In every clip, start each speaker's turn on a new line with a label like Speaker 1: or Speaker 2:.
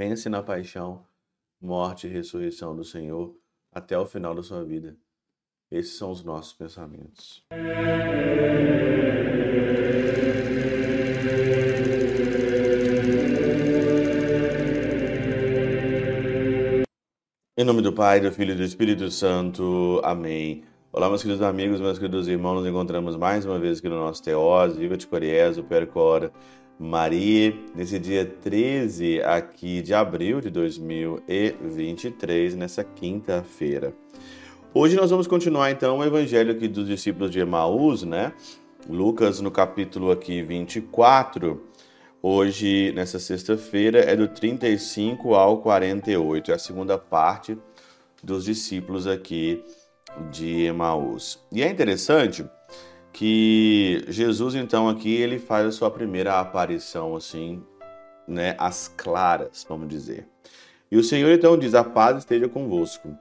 Speaker 1: Pense na paixão, morte e ressurreição do Senhor até o final da sua vida. Esses são os nossos pensamentos. Em nome do Pai, do Filho e do Espírito Santo. Amém. Olá, meus queridos amigos, meus queridos irmãos, nos encontramos mais uma vez aqui no nosso Teós, Viva de Coriezo, Percora, Maria, nesse dia 13 aqui de abril de 2023, nessa quinta-feira. Hoje nós vamos continuar então o evangelho aqui dos discípulos de Emaús, né? Lucas no capítulo aqui 24. Hoje, nessa sexta-feira, é do 35 ao 48, é a segunda parte dos discípulos aqui de Emaús. E é interessante que Jesus então aqui ele faz a sua primeira aparição assim, né, às claras, vamos dizer. E o Senhor então diz: "A paz esteja convosco".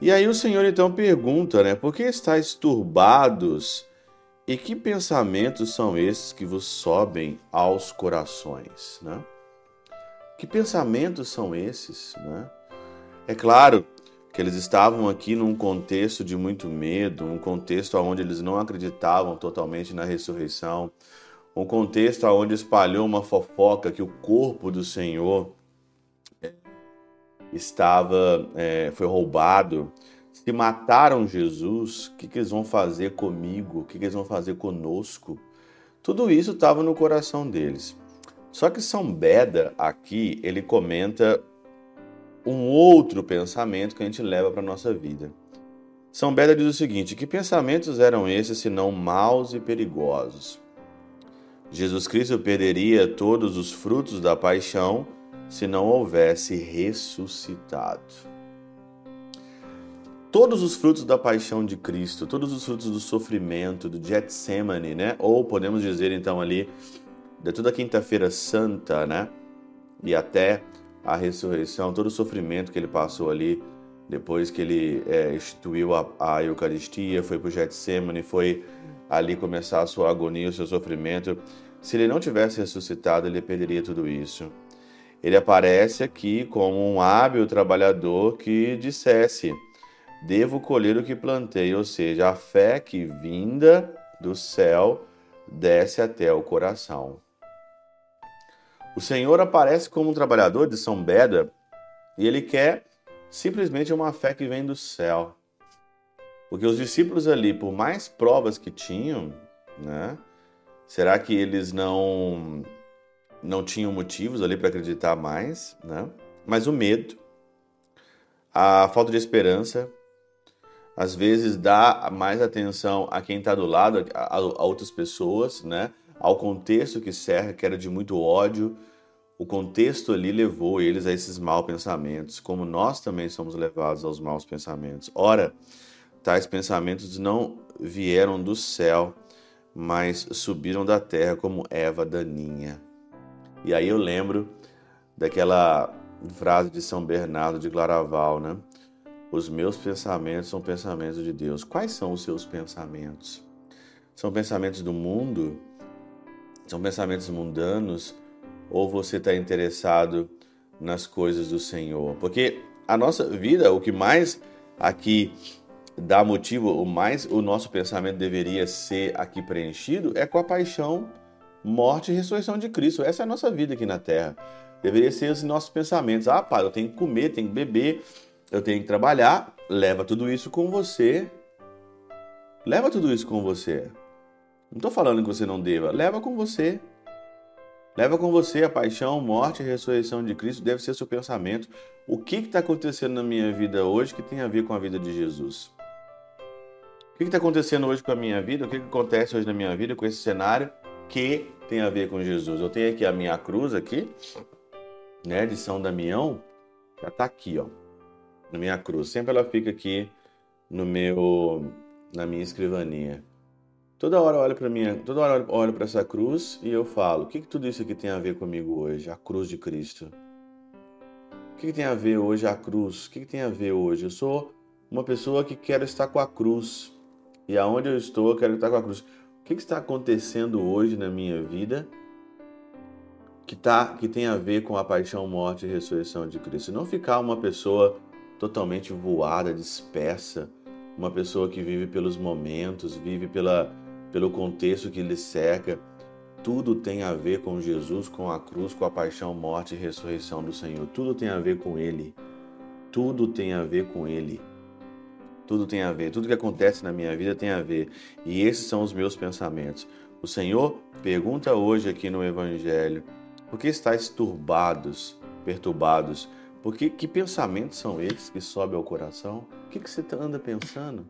Speaker 1: E aí o Senhor então pergunta, né, por que estáis turbados e que pensamentos são esses que vos sobem aos corações, né? Que pensamentos são esses, né? É claro que eles estavam aqui num contexto de muito medo, um contexto onde eles não acreditavam totalmente na ressurreição, um contexto onde espalhou uma fofoca que o corpo do Senhor é, estava é, foi roubado. Se mataram Jesus, o que, que eles vão fazer comigo? O que, que eles vão fazer conosco? Tudo isso estava no coração deles. Só que São Beda aqui ele comenta um outro pensamento que a gente leva para a nossa vida. São Beda diz o seguinte: que pensamentos eram esses senão maus e perigosos? Jesus Cristo perderia todos os frutos da paixão se não houvesse ressuscitado. Todos os frutos da paixão de Cristo, todos os frutos do sofrimento, do Getsemane, né? Ou podemos dizer então ali, de toda quinta-feira santa, né? E até a ressurreição, todo o sofrimento que ele passou ali, depois que ele é, instituiu a, a Eucaristia, foi para o Getsemane, foi ali começar a sua agonia, o seu sofrimento. Se ele não tivesse ressuscitado, ele perderia tudo isso. Ele aparece aqui como um hábil trabalhador que dissesse: Devo colher o que plantei, ou seja, a fé que vinda do céu desce até o coração. O Senhor aparece como um trabalhador de São Beda e ele quer simplesmente uma fé que vem do céu. Porque os discípulos ali, por mais provas que tinham, né? Será que eles não não tinham motivos ali para acreditar mais, né? Mas o medo, a falta de esperança, às vezes dá mais atenção a quem está do lado, a, a outras pessoas, né? Ao contexto que cerca, que era de muito ódio. O contexto ali levou eles a esses maus pensamentos, como nós também somos levados aos maus pensamentos. Ora, tais pensamentos não vieram do céu, mas subiram da terra como Eva daninha. E aí eu lembro daquela frase de São Bernardo de Claraval, né? Os meus pensamentos são pensamentos de Deus. Quais são os seus pensamentos? São pensamentos do mundo? São pensamentos mundanos ou você está interessado nas coisas do Senhor? Porque a nossa vida, o que mais aqui dá motivo, o mais o nosso pensamento deveria ser aqui preenchido é com a paixão, morte e ressurreição de Cristo. Essa é a nossa vida aqui na Terra. Deveria ser os nossos pensamentos. Ah, pai, eu tenho que comer, tenho que beber, eu tenho que trabalhar. Leva tudo isso com você. Leva tudo isso com você. Não estou falando que você não deva, leva com você. Leva com você a paixão, morte e ressurreição de Cristo, deve ser seu pensamento. O que está acontecendo na minha vida hoje que tem a ver com a vida de Jesus? O que está acontecendo hoje com a minha vida? O que, que acontece hoje na minha vida com esse cenário que tem a ver com Jesus? Eu tenho aqui a minha cruz aqui, né, de São Damião, já está aqui, ó, na minha cruz. Sempre ela fica aqui no meu, na minha escrivaninha. Toda hora eu olho para minha, toda hora eu olho para essa cruz e eu falo: o que, que tudo isso aqui tem a ver comigo hoje? A cruz de Cristo. O que, que tem a ver hoje a cruz? O que, que tem a ver hoje? Eu sou uma pessoa que quero estar com a cruz e aonde eu estou eu quero estar com a cruz. O que, está acontecendo hoje na minha vida que, tá, que tem a ver com a paixão, morte e ressurreição de Cristo. Não ficar uma pessoa totalmente voada, dispersa, uma pessoa que vive pelos momentos, vive pela, pelo contexto que lhe cerca. Tudo tem a ver com Jesus, com a cruz, com a paixão, morte e ressurreição do Senhor. Tudo tem a ver com Ele. Tudo tem a ver com Ele. Tudo tem a ver. Tudo que acontece na minha vida tem a ver. E esses são os meus pensamentos. O Senhor pergunta hoje aqui no Evangelho: por que estáis turbados, perturbados? Porque que pensamentos são esses que sobem ao coração? O que, que você anda pensando?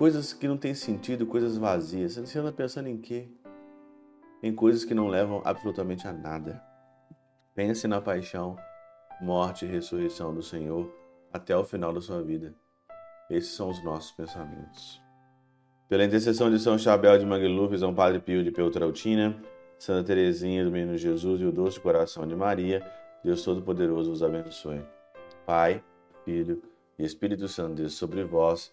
Speaker 1: Coisas que não têm sentido, coisas vazias. Você anda pensando em quê? Em coisas que não levam absolutamente a nada. Pense na paixão, morte e ressurreição do Senhor até o final da sua vida. Esses são os nossos pensamentos. Pela intercessão de São Chabel de Mangluf, São Padre Pio de Peutrautina, Santa Teresinha do Menino Jesus e o doce coração de Maria, Deus Todo-Poderoso os abençoe. Pai, Filho e Espírito Santo, Deus sobre vós